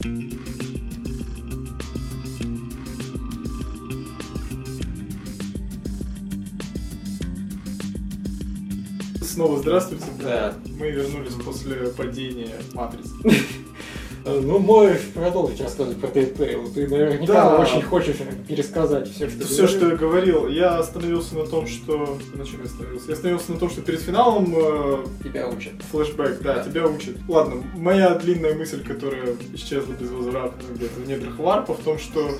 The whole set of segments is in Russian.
Снова здравствуйте. Да. Мы вернулись после падения Матрицы. Ну, можешь продолжить рассказывать про Тейт-Тейл. Ты наверняка Да. очень хочешь пересказать все, что Все, что я говорил, я остановился на том, что... На чем я остановился? Я остановился на том, что перед финалом э, тебя учат. флешбэк, да, Да. тебя учат. Ладно, моя длинная мысль, которая исчезла без возврата где-то в недрах варпа, в том, что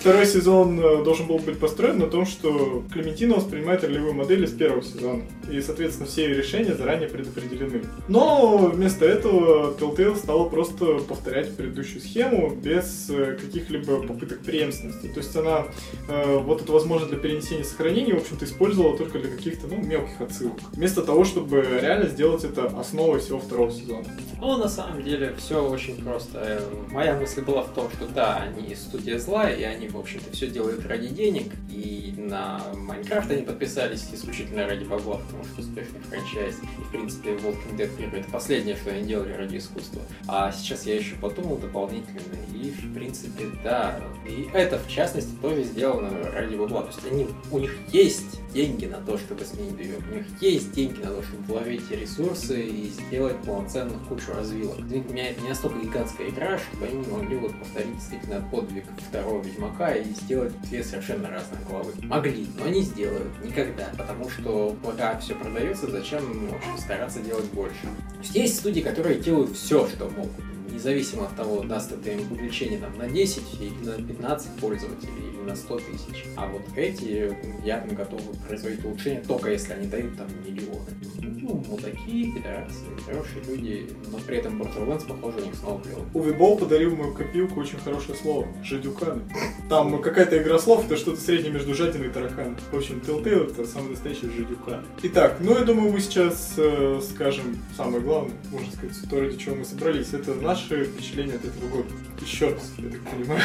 второй сезон э, должен был быть построен на том, что Клементина воспринимает ролевую модель из первого сезона. И, соответственно, все ее решения заранее предопределены. Но вместо этого Telltale стала просто повторять предыдущую схему без э, каких-либо попыток преемственности. То есть она э, вот эту возможность для перенесения и сохранения, в общем-то, использовала только для каких-то, ну, мелких отсылок. Вместо того, чтобы реально сделать это основой всего второго сезона. Ну, на самом деле, все очень просто. Э, Моя мысль была в том, что да, они студия зла, и они, в общем-то, все делают ради денег, и на Майнкрафт они подписались исключительно ради бабла, потому что успешный франчайз. И, в принципе, Walking Dead первый это последнее, что они делали ради искусства. А сейчас я еще подумал дополнительно, и, в принципе, да, и это, в частности, тоже сделано ради бабла. То есть они, у них есть деньги на то, чтобы сменить движок, у них есть деньги на то, чтобы вложить ресурсы и сделать полноценных кучу развилок. Извините меня, не настолько гигантская игра, чтобы они могли вот повторить действительно подвиг второго Ведьмака и сделать две совершенно разных главы. Могли, но не сделают никогда, потому что пока все продается, зачем общем, стараться делать больше. Есть есть студии, которые делают все, что могут независимо от того, даст это им увеличение там, на 10 или на 15 пользователей на 100 тысяч. А вот эти явно готовы производить улучшения, только если они дают там миллионы. Ну, мудаки, пидорасы, хорошие люди, но при этом Borderlands, похоже, у них снова клево. Болл подарил мою копилку очень хорошее слово. Жадюканы. Там какая-то игра слов, это что-то среднее между жадиной и тараканом. В общем, Telltale это самый настоящий жадюкан. Итак, ну я думаю, мы сейчас э, скажем самое главное, можно сказать, то, ради чего мы собрались. Это наши впечатления от этого года. Еще раз, я так понимаю.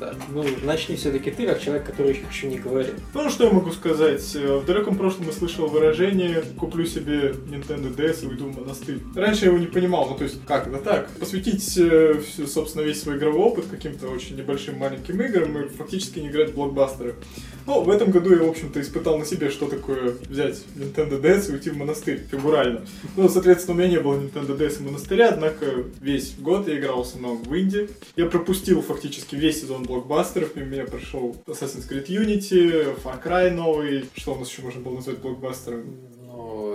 Да. Ну, начни все-таки ты, как человек, который еще не говорит. Ну, что я могу сказать? Э, В далеком прошлом я слышал выражение «куплю себе Nintendo DS и уйду в монастырь». Раньше я его не понимал, ну то есть как это так? Посвятить, э, собственно, весь свой игровой опыт каким-то очень небольшим маленьким играм и фактически не играть в блокбастеры. Ну, в этом году я, в общем-то, испытал на себе, что такое взять Nintendo DS и уйти в монастырь, фигурально. Ну, соответственно, у меня не было Nintendo DS и монастыря, однако весь год я играл в основном в инди. Я пропустил фактически весь сезон блокбастеров, мимо меня прошел Assassin's Creed Unity, Far Cry новый, что у нас еще можно было назвать блокбастером?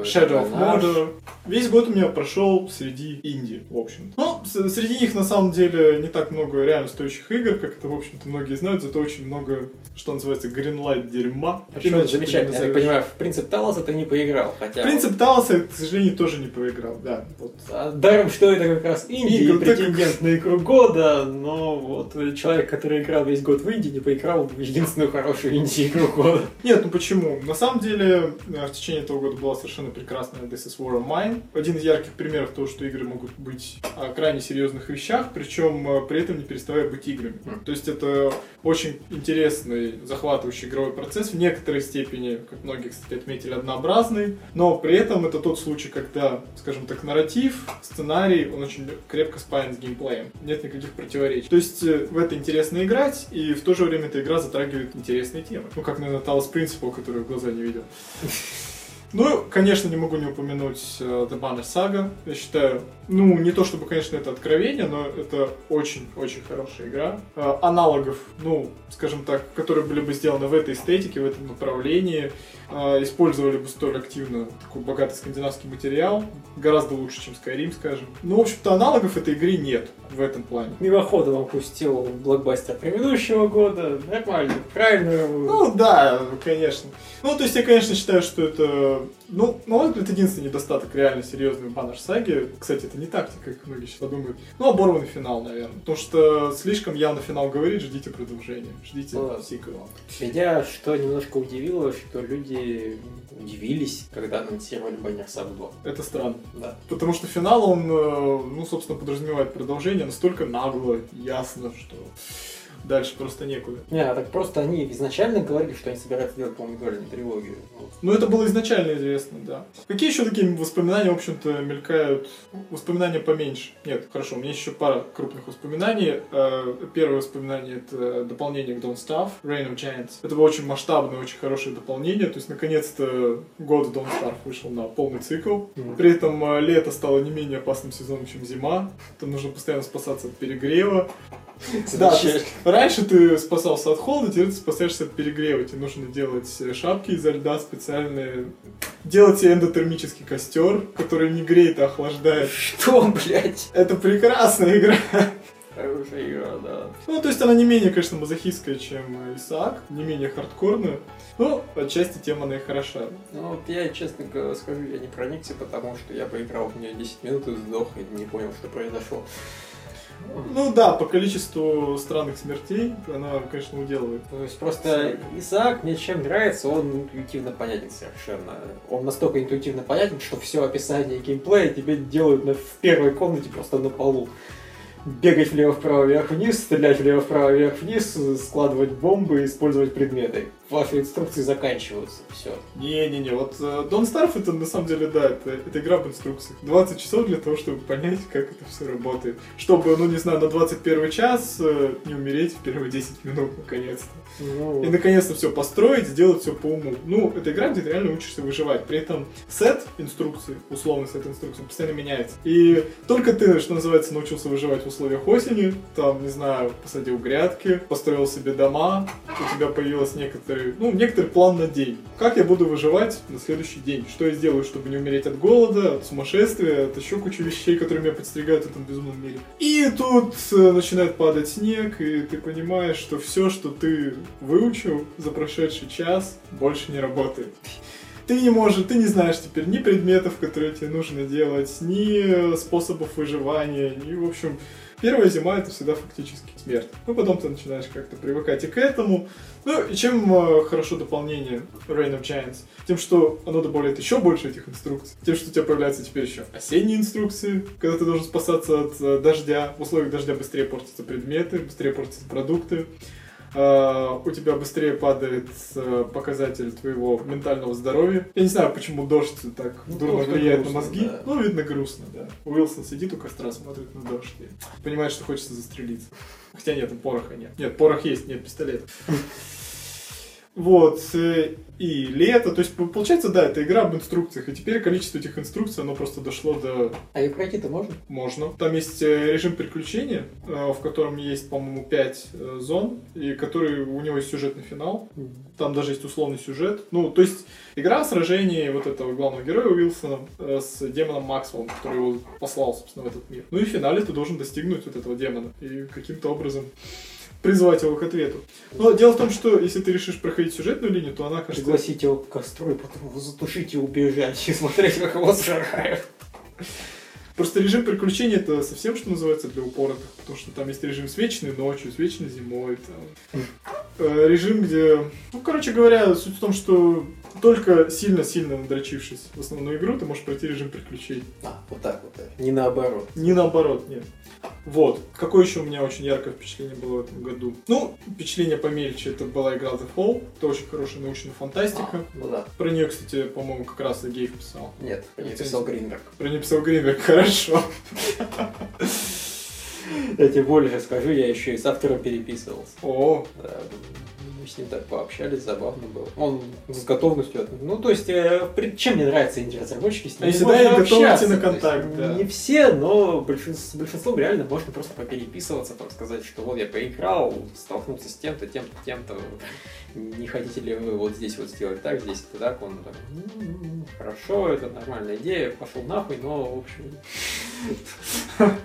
Shadow of Mordor. Весь год у меня прошел среди инди, в общем. Ну, среди них на самом деле не так много реально стоящих игр, как это, в общем-то, многие знают, зато очень много, что называется, greenlight дерьма. Причем Иначе ты не замечательно, я так понимаю, в принцип Талоса ты не поиграл, хотя... Принцип Талоса, я, к сожалению, тоже не поиграл, да. Вот. А, Даром, что это как раз Индия, Игры, и претендент на игру года, но вот человек, который играл весь год в Индии, не поиграл в единственную хорошую инди-игру года. Нет, ну почему? На самом деле, э, в течение этого года была совершенно прекрасная This is War of Mine. Один из ярких примеров того, что игры могут быть о крайне серьезных вещах, причем э, при этом не переставая быть играми. Мгм. То есть это очень интересный, захватывающий игровой процесс, в некоторой степени, как многие, кстати, отметили, однообразный, но при этом это тот случай, когда, скажем так, нарратив, сценарий, он очень крепко спаян с геймплеем. Нет никаких противоречий. То есть э, в это интересно играть, и в то же время эта игра затрагивает интересные темы. Ну, как, наверное, Talos Principle, который в глаза не видел. Ну, конечно, не могу не упомянуть э, The Banner Saga. Я считаю, ну, не то чтобы, конечно, это откровение, но это очень-очень хорошая игра. Э, Аналогов, ну, скажем так, которые были бы сделаны в этой эстетике, в этом направлении, использовали бы столь активно такой богатый скандинавский материал, гораздо лучше, чем Skyrim, скажем. Ну, в общем-то, аналогов этой игры нет в этом плане. Мимоходом опустил блокбастер предыдущего года, нормально, правильно. Ну да, конечно. Ну, то есть я, конечно, считаю, что это, ну, на мой взгляд, единственный недостаток реально серьезный баннер саги. Кстати, это не тактика, как многие сейчас подумают. Ну, оборванный финал, наверное. Потому что слишком явно финал говорит, ждите продолжения, ждите Ну, сиквела. Меня что немножко удивило, что люди удивились, когда анонсировали Баннер Саб 2. Это странно. Да. Потому что финал, он, э, ну, собственно, подразумевает продолжение настолько нагло, ясно, что Дальше просто некуда. Не, а так просто они изначально говорили, что они собираются делать полнометражную трилогию. Вот. Ну, это было изначально известно, да. Какие еще такие воспоминания, в общем-то, мелькают? Воспоминания поменьше. Нет, хорошо, у меня еще пара крупных воспоминаний. Э, Первое воспоминание — это дополнение к Don't Starve, Reign of Giants. Это было очень масштабное, очень хорошее дополнение. То есть, наконец-то, год Don't Starve вышел на полный цикл. При этом э, лето стало не менее опасным сезоном, чем зима. Там нужно постоянно спасаться от перегрева. Да, раньше ты спасался от холода, теперь ты спасаешься от перегрева. Тебе нужно делать шапки изо льда специальные. Делать себе эндотермический костер, который не греет, а охлаждает. Что, блядь? Это прекрасная игра. Хорошая игра, да. Ну, то есть она не менее, конечно, мазохистская, чем Исаак, не менее хардкорная. Но отчасти тем она и хороша. Ну, вот я, честно говоря, скажу, я не проникся, потому что я поиграл в нее 10 минут и сдох, и не понял, что произошло. Ну да, по количеству странных смертей она, конечно, уделывает. То есть просто Исаак мне чем нравится, он интуитивно понятен совершенно. Он настолько интуитивно понятен, что все описание геймплея тебе делают на, в первой комнате просто на полу. Бегать влево-вправо, вверх-вниз, стрелять влево-вправо, вверх-вниз, складывать бомбы, использовать предметы. Ваши инструкции заканчиваются. Все. Не-не-не, вот э, Don't Starve это на самом деле, да, это, это игра в инструкциях. 20 часов для того, чтобы понять, как это все работает. Чтобы, ну не знаю, на 21 час э, не умереть в первые 10 минут, наконец-то. Ну, И наконец-то все построить, сделать все по уму. Ну, это игра, где ты реально учишься выживать. При этом сет инструкций, условный сет инструкций, постоянно меняется. И только ты, что называется, научился выживать в условиях осени, там, не знаю, посадил грядки, построил себе дома, у тебя появилось некоторый, ну, некоторый план на день. Как я буду выживать на следующий день? Что я сделаю, чтобы не умереть от голода, от сумасшествия, от еще кучу вещей, которые меня подстерегают в этом безумном мире. И тут э, начинает падать снег, и ты понимаешь, что все, что ты выучил за прошедший час, больше не работает. Ты не можешь, ты не знаешь теперь ни предметов, которые тебе нужно делать, ни э, способов выживания, ни, в общем, первая зима это всегда фактически смерть. Ну, потом ты начинаешь как-то привыкать и к этому. Ну, и чем э, хорошо дополнение Reign of Giants? Тем, что оно добавляет еще больше этих инструкций. Тем, что у тебя появляются теперь еще осенние инструкции, когда ты должен спасаться от э, дождя. В условиях дождя быстрее портятся предметы, быстрее портятся продукты. Uh, у тебя быстрее падает uh, показатель твоего ментального здоровья. Я не знаю, почему дождь так Ну, дурно влияет грустно, на мозги. да. Ну, видно грустно, да. Уилсон сидит у костра, смотрит на дождь и понимает, что хочется застрелиться. Хотя нет, пороха нет. Нет, порох есть, нет пистолета. Вот, э, и лето, то есть по- получается, да, это игра об инструкциях, и теперь количество этих инструкций, оно просто дошло до А и пройти-то можно? можно. Там есть э, режим приключения, э, в котором есть, по-моему, 5 зон, и который у него есть сюжетный финал. Там даже есть условный сюжет. Ну, то есть игра о сражении вот этого главного героя Уилсона э, с демоном Максвеллом, который его послал, собственно, в этот мир. Ну и в финале ты должен достигнуть вот этого демона и каким-то образом призвать его к ответу. Но дело в том, что если ты решишь проходить сюжетную линию, то она, кажется, Пригласить его к костру и потом его затушить и убежать, и смотреть, как его сжирают. Просто режим приключений это совсем, что называется, для упоротых, потому что там есть режим с вечной ночью, с вечной зимой. Там. Э, Режим, где... Ну, короче говоря, суть в том, что только сильно-сильно надрочившись в основную игру, ты можешь пройти режим приключений. А, вот так вот. Не наоборот. Не наоборот, нет. Вот. Какое еще у меня очень яркое впечатление было в этом году? Ну, впечатление помельче, это была игра The Fall. Это очень хорошая научная фантастика. А, ну да. Про нее, кстати, по-моему, как раз и Гейв писал. Нет, я писал Гринберг. Про нее писал Гринберг, хорошо. Я тебе больше скажу, я еще и с автором переписывался. О, Да, мы с ним так пообщались, забавно было. Он с готовностью... от- Ну, то есть, э, чем мне нравятся инди-разработчики, с ними Они всегда общаться. на То есть, контакт, да. Не все, но большинство, с большинством реально можно просто попереписываться, там сказать, что вот я поиграл, столкнулся с тем-то, тем-то, тем-то. Не хотите ли вы вот здесь вот сделать так, здесь это так? Он так, «М, хорошо, это нормальная идея, пошел нахуй, но, в общем,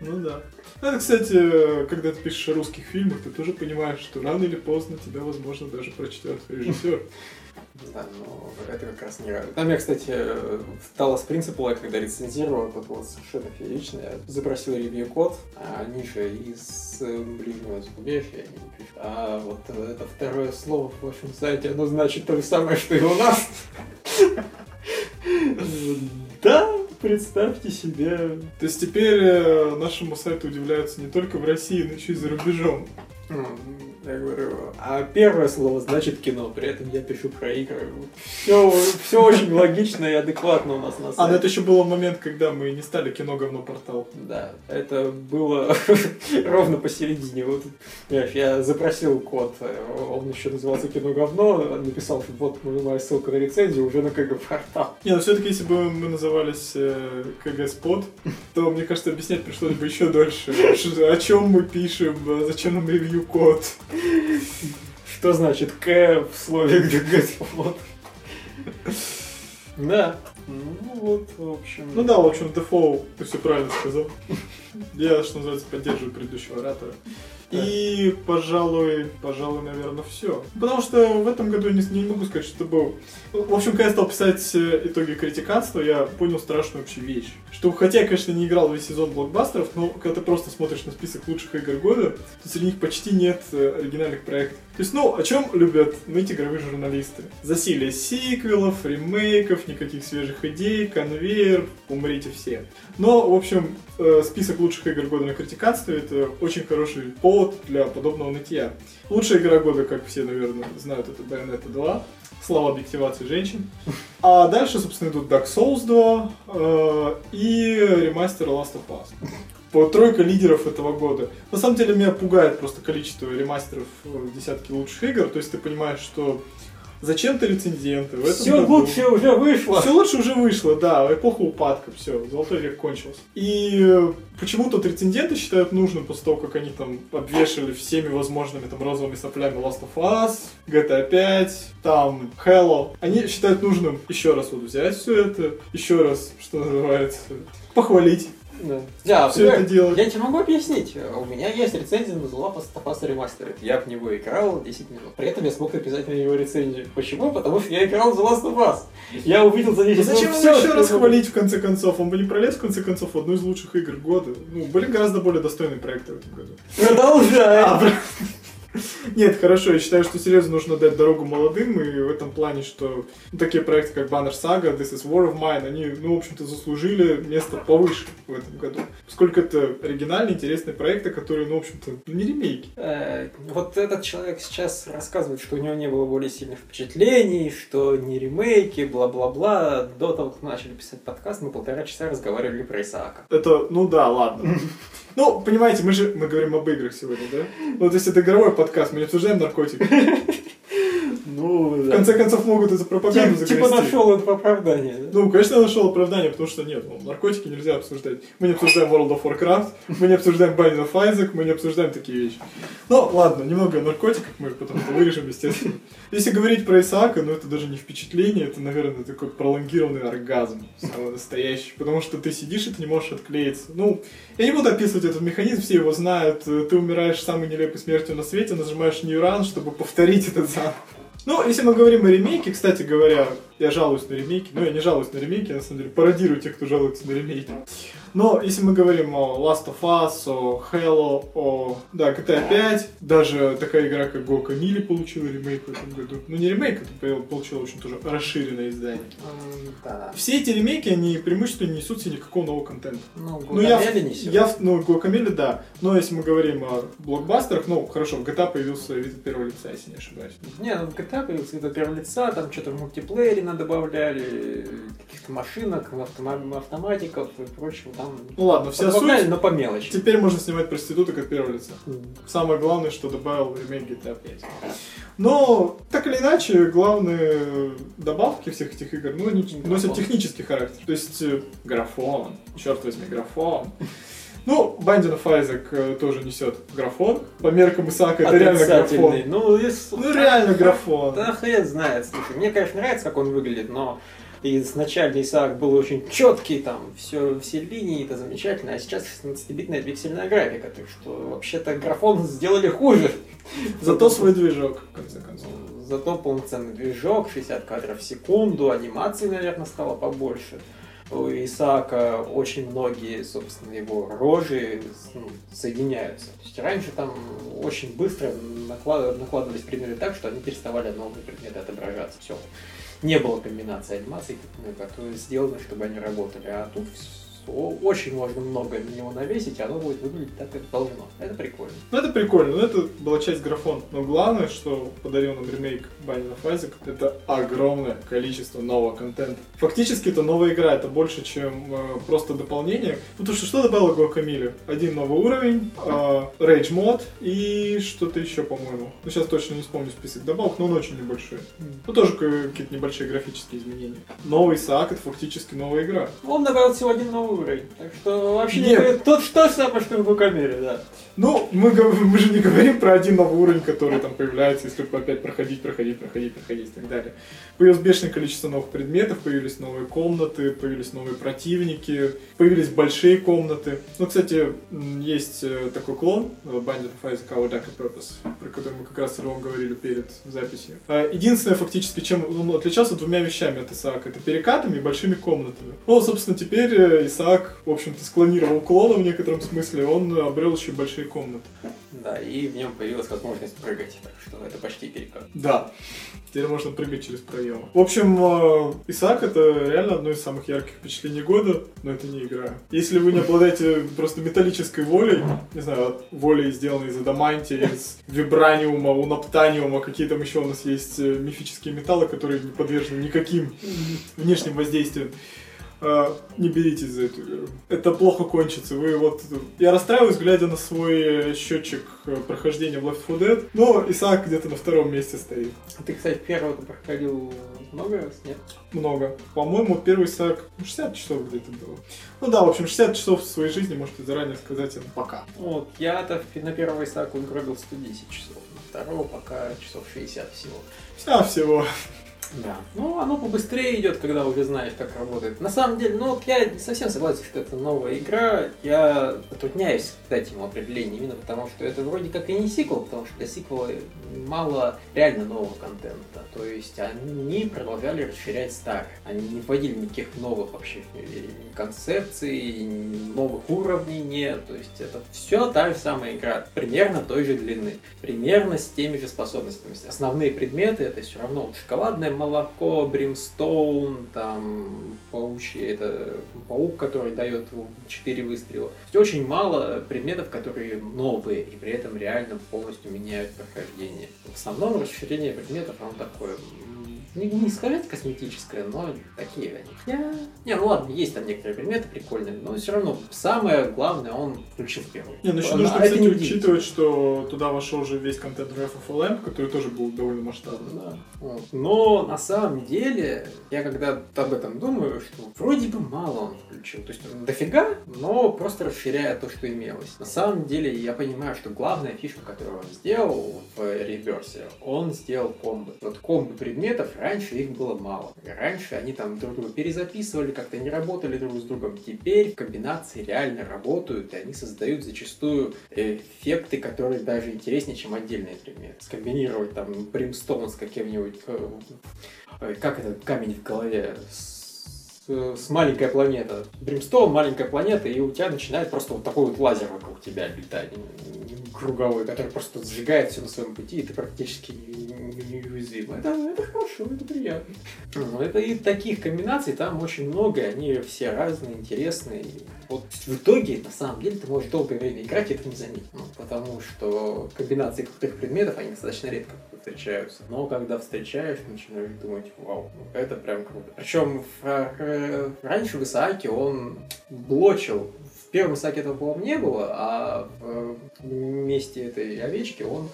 Ну да. Это, кстати, когда ты пишешь о русских фильмах, ты тоже понимаешь, что рано или поздно тебя, возможно, даже прочтет режиссер. Да, но это как раз не радует. Там я, кстати, в Dallas Principle, когда рецензировал, это было совершенно феерично. Я запросил ревью-код, а Ниша из э, ближнего зарубежья, я не пишу. А вот это второе слово в вашем сайте, оно значит то же самое, что и у нас. Да, представьте себе. То есть теперь э, нашему сайту удивляются не только в России, но еще и за рубежом. Я говорю, а первое слово значит кино, при этом я пишу про игры. Все, все очень логично и адекватно у нас на сайте. А, ну это еще был момент, когда мы не стали кино говно портал. Да, это было ровно посередине. Вот, я запросил код, он еще назывался кино говно, написал, что вот нажимаю ссылку на рецензию, уже на КГ портал. Не, ну все-таки если бы мы назывались э, КГ Спот, то мне кажется объяснять пришлось бы еще дольше. О чем мы пишем, э, зачем нам ревью код. Что значит К в слове ГГ Да. Ну вот, в общем. Ну да, в общем, Дефоу, ты все правильно сказал. Я, что называется, поддерживаю предыдущего оратора. И, пожалуй, пожалуй, наверное, все. Потому что в этом году я не, не могу сказать, что был... В общем, когда я стал писать э, итоги критиканства, я понял страшную общую вещь. Что, хотя я, конечно, не играл весь сезон блокбастеров, но когда ты просто смотришь на список лучших игр года, то среди них почти нет э, оригинальных проектов. То есть, ну, о чем любят ныть игровые журналисты? Засилие сиквелов, ремейков, никаких свежих идей, конвейер, умрите все. Но, в общем, э, список лучших игр года на критиканстве это очень хороший повод для подобного нытья. Лучшая игра года, как все, наверное, знают, это Bayonetta 2. Слава объективации женщин. А дальше, собственно, идут Dark Souls 2 э, и ремастер Last of Us. По тройка лидеров этого года. На самом деле меня пугает просто количество ремастеров в десятки лучших игр. То есть ты понимаешь, что зачем-то рецензенты в этом Все году- лучше уже вышло. все лучше уже вышло, да, эпоха упадка, все, золотой век кончился. И э, почему тут рецензенты считают нужным после того, как они там обвешали всеми возможными там розовыми соплями Last of Us, GTA 5, там Halo. Они считают нужным еще раз вот взять все это, еще раз, что называется, похвалить. Да. Например, это делать. Я тебе могу объяснить. У меня есть рецензия на The Last of Us Remastered. Я в него играл 10 минут. При этом я смог написать на него рецензию. Почему? Потому что я играл в The Last of Us. Я увидел за 10 Ну зачем минут его всё, еще раз хвалить в конце концов? Он бы не пролез в конце концов в одну из лучших игр года. Ну, были гораздо более достойные проекты в этом году. Продолжай. Нет, хорошо, я считаю, что серьезно нужно дать дорогу молодым, и в этом плане, что ну, такие проекты, как Banner Saga, This is War of Mine, они, ну, в общем-то, заслужили место повыше в этом году. Поскольку это оригинальные, интересные проекты, которые, ну, в общем-то, не ремейки. Э, Вот этот человек сейчас рассказывает, что у него не было более сильных впечатлений, что не ремейки, бла-бла-бла. До того, как мы начали писать подкаст, мы полтора часа разговаривали про Исаака. Это, ну да, ладно. Ну, понимаете, мы же, мы говорим об играх сегодня, да? Ну, Вот если это игровой подкаст, мы не обсуждаем наркотики. Ну, В конце концов, могут эту пропаганду Типа, типа нашел это оправдание. да? Ну, конечно, я нашел оправдание, потому что нет, ну, наркотики нельзя обсуждать. Мы не обсуждаем World of Warcraft, мы не обсуждаем Binding of Isaac, мы не обсуждаем такие вещи. Ну, ладно, немного о наркотиках, мы потом это вырежем, естественно. Если говорить про Исаака, ну, это даже не впечатление, это, наверное, такой пролонгированный оргазм, самый настоящий. Потому что ты сидишь, и ты не можешь отклеиться. Ну, я не буду описывать этот механизм, все его знают. Ты умираешь самой нелепой смертью на свете, нажимаешь New Run, чтобы повторить этот заново. Ну, если мы говорим о ремейке, кстати говоря, я жалуюсь на ремейки, но я не жалуюсь на ремейки, я на самом деле пародирую тех, кто жалуется на ремейки. Но если мы говорим о Last of Us, о Halo, о да, GTA 5, даже такая игра, как Guacamelee получила ремейк в этом году. Ну, не ремейк, это получила очень тоже расширенное издание. М, Да. Все эти ремейки, они преимущественно не несут себе никакого нового контента. Ну, Ну, я, несет. я, ну, Guacamele, да. Но если мы говорим о блокбастерах, ну, хорошо, в GTA появился вид от первого лица, если не ошибаюсь. Не, ну в GTA появился вид от первого лица, там что-то в мультиплеере добавляли, каких-то машинок, автома- автоматиков и прочего. Там Ну ладно, вся суть. но по мелочи. Теперь можно снимать проституток от первого лица. М. Самое главное, что добавил ремейк GTA 5. Но, так или иначе, главные добавки всех этих игр, ну, они Графон. носят технический характер. То есть, э, графон, черт возьми, графон. Ну, of Isaac э, тоже несет графон. По меркам Исаака это реально графон. Ну, если... Ну, реально графон. Да хрен знает, слушай. Мне, конечно, нравится, как он выглядит, но изначально Исаак был очень четкий, там, все, все линии, это замечательно, а сейчас 16-битная пиксельная графика, так что вообще-то графон сделали хуже. Зато свой движок, в конце концов. Зато полноценный движок, 60 кадров в секунду, анимации, наверное, стало побольше. У Исаака очень многие, собственно, его рожи ну, соединяются. То есть раньше там очень быстро наклад- накладывались предметы так, что они переставали новые предметы отображаться. Все. Не было комбинации анимаций, которые сделаны, чтобы они работали. А тут очень можно много на него навесить, и оно будет выглядеть так, как должно. Это прикольно. Ну, это прикольно, но это была часть графон. Но главное, что подарил нам ремейк of Isaac, это огромное количество нового контента. Фактически это новая игра, это больше, чем э, просто дополнение. Потому что что добавило Guacamole? Один новый уровень, э, Rage мод и что-то еще, по-моему. Ну, сейчас точно не вспомню список добавок, но он очень небольшой. Ну, тоже какие-то небольшие графические изменения. Новый Саак это фактически новая игра. Он добавил всего один новый уровень. Так что вообще Нет. не тот что самое, что в Guacamole, да. Ну, мы, мы же не говорим про один новый уровень, который там появляется, если опять проходить, проходить, проходить, проходить и так далее. Появилось бешеное количество новых предметов, появились новые комнаты, появились новые противники, появились большие комнаты. Ну, кстати, есть э, такой клон, Bandit of Isaac Our Dark Purpose, про который мы как раз с Ровом говорили перед записью. А, единственное, фактически, чем он отличался двумя вещами от Исаака, это перекатами и большими комнатами. Ну, собственно, теперь э, Исаак, в общем-то, склонировал клона в некотором смысле, он обрел еще большие комнаты. Да, и в нем появилась возможность прыгать, так что это почти перекат. Да. Теперь можно прыгать через проемы. В общем, э, Исаак это реально одно из самых ярких впечатлений года, но это не игра. Если вы не обладаете просто металлической волей, не знаю, волей, сделанной из адамантия, из вибраниума, унаптаниума, какие там еще у нас есть э, мифические металлы, которые не подвержены никаким внешним воздействиям, не беритесь за эту игру. Это плохо кончится. Вы вот... Я расстраиваюсь, глядя на свой счетчик э, прохождения в Left 4 Dead, но Исаак где-то на втором месте стоит. Ты, кстати, первого проходил много раз, нет? Много. По-моему, первый Исаак 60 ну, часов где-то было. Ну да, в общем, 60 часов в своей жизни можете заранее сказать им пока. Вот, я-то на первого Исаака гробил 110 часов. На второго пока часов 60 всего. Вся всего. Да. Ну, оно побыстрее идет, когда уже знаешь, как работает. На самом деле, ну, я не совсем согласен, что это новая игра. Я затрудняюсь дать ему определение, именно потому что это вроде как и не сиквел, потому что для сиквела мало реально нового контента. То есть они продолжали расширять старый. Они не вводили никаких новых вообще концепций, новых уровней нет. То есть это все та же самая игра, примерно той же длины, примерно с теми же способностями. Основные предметы это все равно шоколадная молоко, бримстоун, там, паучье, это паук, который дает 4 выстрела. То есть очень мало предметов, которые новые и при этом реально полностью меняют прохождение. В основном расширение предметов, оно такое не, не сказать косметическое, но такие они. Я... Не, ну ладно, есть там некоторые предметы прикольные, но все равно самое главное он включил первый. Не, ну еще нужно, кстати, не учитывать, что туда вошел уже весь контент Wrath of LM, который тоже был довольно масштабный. Да. Вот. Но на самом деле, я когда об этом думаю, что вроде бы мало он включил. То есть он дофига, но просто расширяя то, что имелось. На самом деле я понимаю, что главная фишка, которую он сделал в реверсе, он сделал комбо. Вот комбо предметов Раньше их было мало. Раньше они там друг друга перезаписывали, как-то не работали друг с другом. Теперь комбинации реально работают, и они создают зачастую эффекты, которые даже интереснее, чем отдельные предметы. Скомбинировать там бримстоун с каким-нибудь... Э, как это камень в голове? С, с маленькая планета. Бримстоун, маленькая планета, и у тебя начинает просто вот такой вот лазер вокруг тебя летать круговой, который просто сжигает все на своем пути, и ты практически неуязвим. Это, это хорошо, это приятно. Ну, это и таких комбинаций там очень много, они все разные, интересные. Вот в итоге, на самом деле, ты можешь долгое время играть и это не заметить. Ну, потому что комбинации крутых предметов, они достаточно редко встречаются. Но когда встречаешь, начинаешь думать, вау, ну, это прям круто. Причем раньше в Исааке он блочил в первом саке этого, по-моему, не было, а в месте этой овечки он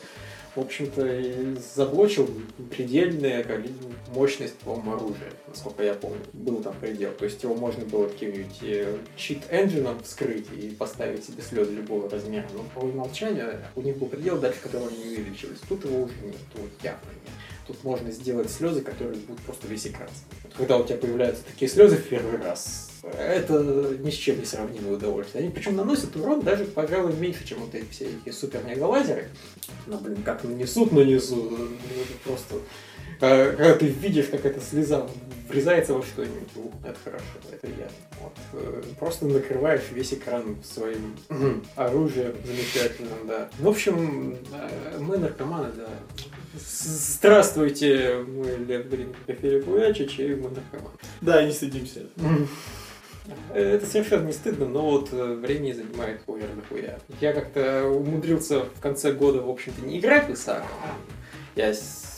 в общем-то, заблочил предельная мощность, по-моему, оружия, насколько я помню. Был там предел. То есть его можно было каким-нибудь э, чит-энджином вскрыть и поставить себе слезы любого размера. Но по умолчанию у них был предел, дальше которого они не увеличились. Тут его уже нет, тут явно нет. Тут можно сделать слезы, которые будут просто весь экран. Когда у тебя появляются такие слезы в первый раз, это ни с чем не сравнимое удовольствие. Они причем наносят урон даже, пожалуй, меньше, чем вот эти все эти супер мегалазеры. Но, блин, как нанесут, нанесут. Это просто... Когда ты видишь, как эта слеза врезается во что-нибудь, ух, это хорошо, это приятно. Вот. Э, просто накрываешь весь экран своим оружием замечательным, да. В общем, э, мы наркоманы, да. Здравствуйте, мы Лев Блин, Филипп Уячич, и мы наркоманы. Да, не стыдимся. Это совершенно не стыдно, но вот э, времени занимает дохуя. Я как-то умудрился в конце года, в общем-то, не играть в Исаака. Я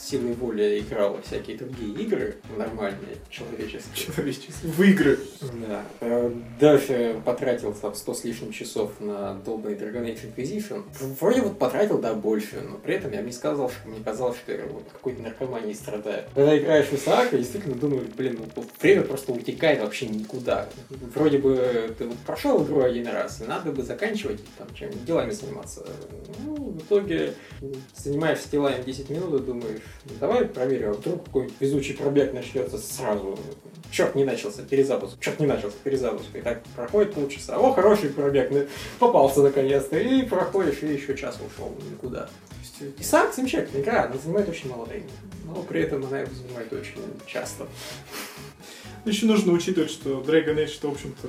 силой воли играл во всякие другие игры, нормальные, человеческие. Человеческие. В игры. Да. Э, Даже потратил там 100 с лишним часов на долбанный Dragon Age Inquisition. Вроде вот потратил, да, больше, но при этом я не сказал, что мне казалось, что я вот какой-то наркоманией страдаю. Когда играешь в Исаака, действительно думаю, блин, ну, время просто утекает вообще никуда. Вроде бы ты вот прошел игру один раз, и надо бы заканчивать там чем делами заниматься. Ну, в итоге занимаешься делами 10 минут и думаешь, «Ну, давай проверим, а вдруг какой-нибудь везучий пробег начнется сразу. Черт не начался, перезапуск. Черт не начался, перезапуск. И так проходит полчаса. О, хороший пробег, ну, попался наконец-то. И проходишь, и еще час ушел никуда. То есть, Исаак замечательная игра, она занимает очень мало времени. Но при этом она его занимает очень часто. Еще нужно учитывать, что Dragon Age, это, в общем-то,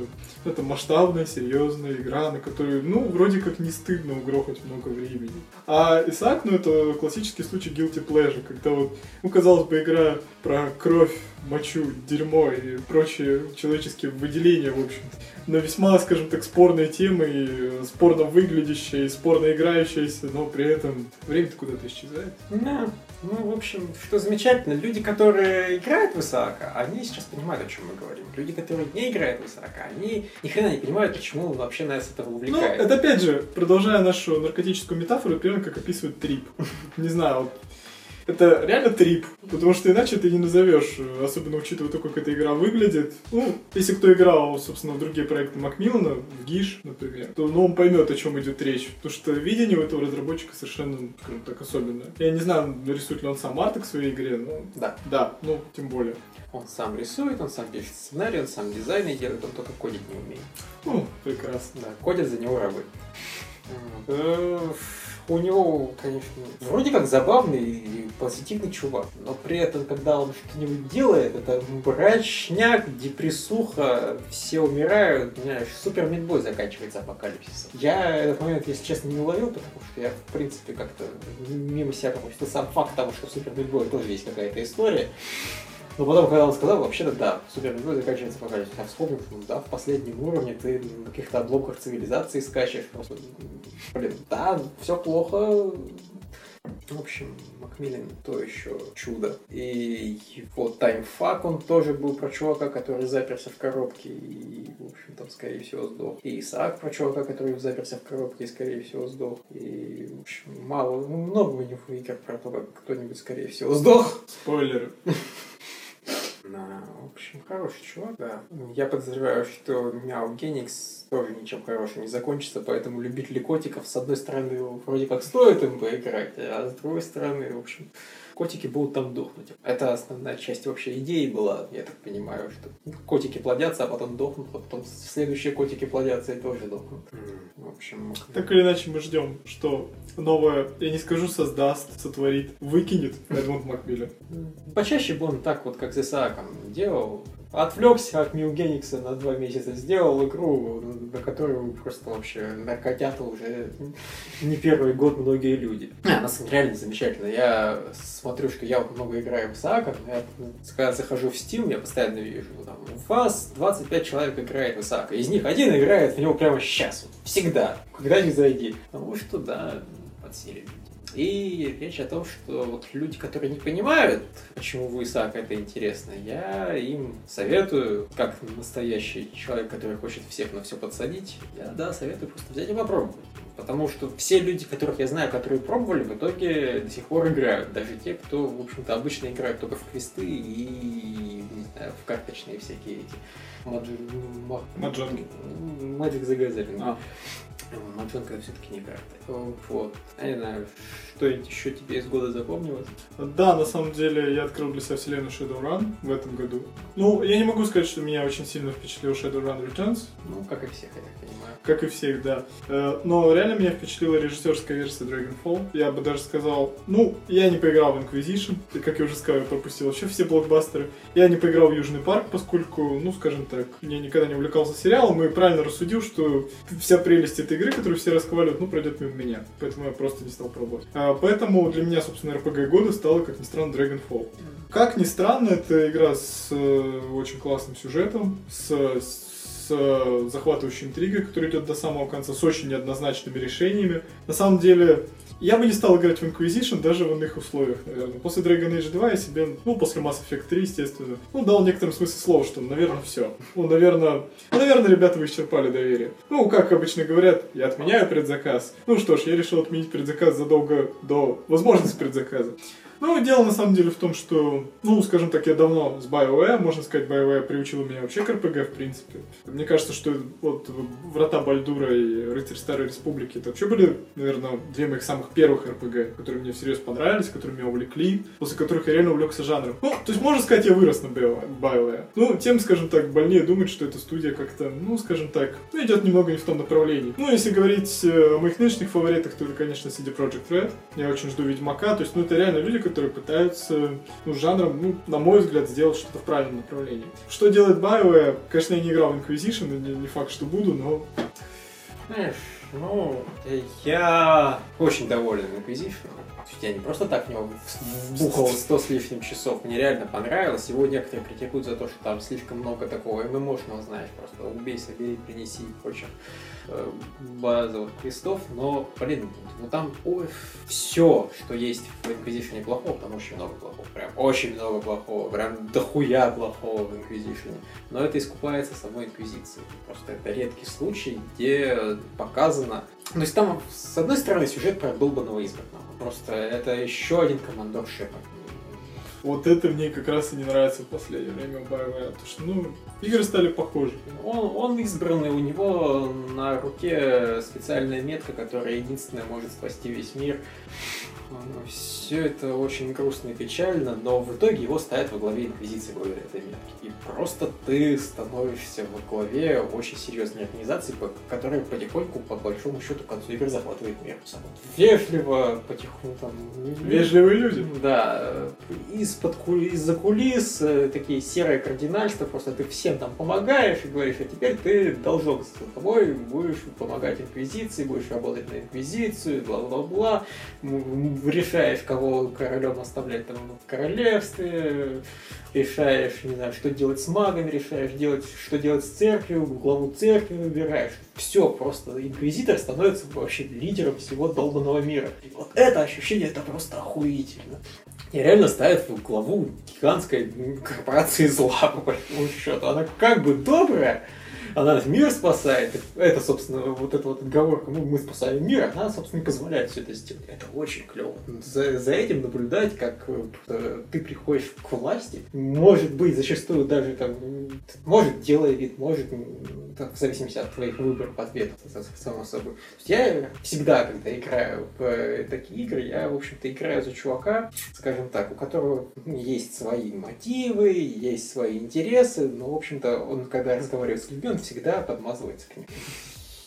это масштабная, серьезная игра, на которую, ну, вроде как не стыдно угрохать много времени. А Исаак, ну, это классический случай guilty pleasure, когда вот, ну, казалось бы, игра про кровь, мочу, дерьмо и прочие человеческие выделения, в общем на весьма, скажем так, спорные темы, и спорно выглядящие, и спорно играющиеся, но при этом время-то куда-то исчезает. Да. Ну, в общем, что замечательно, люди, которые играют в Исаака, они сейчас понимают, о чем мы говорим. Люди, которые не играют в Исаака, они ни хрена не понимают, почему он вообще нас этого Ну, увлекает. это опять же, продолжая нашу наркотическую метафору, примерно как описывает трип. Не знаю, вот это реально трип, потому что иначе ты не назовешь, особенно учитывая то, как эта игра выглядит. Ну, если кто играл, собственно, в другие проекты Макмиллана, в ГИШ, например, то ну, он поймет, о чем идет речь. Потому что видение у этого разработчика совершенно, скажем так, особенное. Я не знаю, рисует ли он сам арты к своей игре, но Да. да, ну, тем более. Он сам рисует, он сам пишет сценарий, он сам дизайн делает, он только кодить не умеет. Ну, прекрасно. Да, кодят за него рабы. У него, конечно, вроде как забавный и позитивный чувак, но при этом, когда он что-нибудь делает, это мрачняк, депрессуха, все умирают, знаешь, супер мидбой заканчивается апокалипсисом. Я этот момент, если честно, не уловил, потому что я, в принципе, как-то мимо себя пропустил сам факт того, что супер мидбой тоже есть какая-то история. Но потом, когда он сказал, вообще-то да, супер мидбой заканчивается апокалипсис. Я вспомнил, что да, в последнем уровне ты на каких-то обломках цивилизации скачешь. Просто, блин, да, все плохо. В общем, Макмиллин то еще чудо. И его таймфак, он тоже был про чувака, который заперся в коробке и, в общем, там, скорее всего, сдох. И Исаак про чувака, который заперся в коробке и, скорее всего, сдох. И, в общем, мало, ну, много у них про то, как кто-нибудь, скорее всего, сдох. Спойлеры. Да, в общем, хороший чувак, да. Я подозреваю, что Мяу Геникс тоже ничем хорошим не закончится, поэтому любители котиков, с одной стороны, вроде как стоит им поиграть, а с другой стороны, в общем, котики будут там дохнуть. Это основная часть вообще идеи была, я так понимаю, что котики плодятся, а потом дохнут, а потом следующие котики плодятся и тоже дохнут. В общем, Так или иначе мы ждем, что новое, я не скажу создаст, сотворит, выкинет Эдмунд Макмиллан. Почаще бы он так вот, как с Исааком, делал. Отвлекся от Милгеникса на два месяца, сделал игру, на которую просто вообще наркотят уже не первый год многие люди. А, она реально замечательно. Я смотрю, что я много играю в Исаака, но я, когда захожу в Steam, я постоянно вижу, там, у вас 25 человек играет в Исаака, из них один играет в него прямо сейчас, всегда, когда не зайди. Потому что, да, подсели. И речь о том, что вот люди, которые не понимают, почему в Исаака это интересно, я им советую, как настоящий человек, который хочет всех на все подсадить, я, да, советую просто взять и попробовать. Потому что все люди, которых я знаю, которые пробовали, в итоге до сих пор играют. Даже те, кто, в общем-то, обычно играют только в квесты и, в карточные всякие эти маджи... ма- Маджонги. Magic the Gathering. А. Маджонка все-таки не карты. Вот. Я не знаю, что-нибудь еще тебе из года запомнилось? Да, на самом деле я открыл для себя вселенную Shadowrun в этом году. Ну, я не могу сказать, что меня очень сильно впечатлил Shadowrun Returns, Ну, как и всех, я так понимаю. как и всех, да. Э, Но реально меня впечатлила режиссерская версия Dragonfall. Я бы даже сказал, ну, я не поиграл в Inquisition, и, как я уже сказал, я пропустил вообще все блокбастеры. Я не поиграл в Южный парк, поскольку, ну, скажем так, я никогда не увлекался сериалом и правильно рассудил, что вся прелесть этой игры, которую все расхваливают, ну, пройдет мимо меня. Поэтому я просто не стал пробовать. А, Поэтому для меня, собственно, RPG года стала, как ни странно, Dragonfall. Как ни странно, это игра с э, очень классным сюжетом, с, с с э, захватывающей интригой, которая идет до самого конца, с очень неоднозначными решениями. На самом деле, я бы не стал играть в Inquisition даже в иных условиях, наверное. После Dragon Age 2 я себе, ну, после Mass Effect 3, естественно, ну, дал в некотором смысле слово, что, наверное, все. Ну, наверное, ну, наверное, ребята, вы исчерпали доверие. Ну, как обычно говорят, я отменяю предзаказ. Ну что ж, я решил отменить предзаказ задолго до возможности предзаказа. Ну, дело на самом деле в том, что, ну, скажем так, я давно с BioWare, можно сказать, BioWare приучила меня вообще к RPG, в принципе. Мне кажется, что вот Врата Бальдура и Рыцарь Старой Республики, это вообще были, наверное, две моих самых первых RPG, которые мне всерьез понравились, которые меня увлекли, после которых я реально увлекся жанром. Ну, то есть, можно сказать, я вырос на BioWare. Ну, тем, скажем так, больнее думать, что эта студия как-то, ну, скажем так, ну, идет немного не в том направлении. Ну, если говорить э, о моих нынешних фаворитах, то это, конечно, CD Projekt Red. Я очень жду Ведьмака, то есть, ну, это реально люди, которые пытаются, ну, жанром, ну, на мой взгляд, сделать что-то в правильном направлении. Что делает BioWare? Конечно, я не играл в Inquisition, не, не факт, что буду, но... Знаешь, ну, я очень доволен Inquisition. Я не просто так в него вбухал 100 с лишним часов. Мне реально понравилось. Его некоторые критикуют за то, что там слишком много такого ММОшного, знаешь, просто убей, собери, принеси и прочих э, базовых крестов. Но, блин, ну там ой, все, что есть в Inquisition плохого, там очень много плохого. Прям очень много плохого. Прям дохуя плохого в Inquisition. Но это искупается самой Инквизицией. Просто это редкий случай, где показано... То есть там, с одной стороны, сюжет про долбанного избранного. Просто это еще один командор Шепард. Вот это мне как раз и не нравится в последнее время BioWare, потому что, ну, игры стали похожи. Он, он избранный, у него на руке специальная метка, которая единственная может спасти весь мир. Все это очень грустно и печально, но в итоге его ставят во главе Инквизиции благодаря этой метке. И просто ты становишься во главе очень серьезной организации, которая потихоньку, по большому счету, к концу игры захватывает мир. Вежливо, потихоньку там... Вежливые люди. Да. Из-под из-за кулис э, такие серые кардинальства, просто ты всем там помогаешь и говоришь, а теперь ты должок с тобой, будешь помогать Инквизиции, будешь работать на Инквизицию, бла-бла-бла решаешь, кого королем оставлять там в королевстве, решаешь, не знаю, что делать с магами, решаешь, делать, что делать с церковью, главу церкви выбираешь. Все, просто инквизитор становится вообще лидером всего долбанного мира. И вот это ощущение, это просто охуительно. И реально ставят в главу гигантской корпорации зла, по большому счету. Она как бы добрая, она мир спасает. Это, собственно, вот эта вот отговорка, ну, мы спасаем мир, она, собственно, не позволяет все это сделать. Это очень клево. За, за этим наблюдать, как э, ты приходишь к власти, может быть, зачастую даже там, может, делая вид, может, так, в зависимости от твоих выборов, ответов, само собой. Я всегда, когда играю в э, такие игры, я, в общем-то, играю за чувака, скажем так, у которого есть свои мотивы, есть свои интересы, но, в общем-то, он, когда разговаривает с людьми, он всегда подмазывается к ним.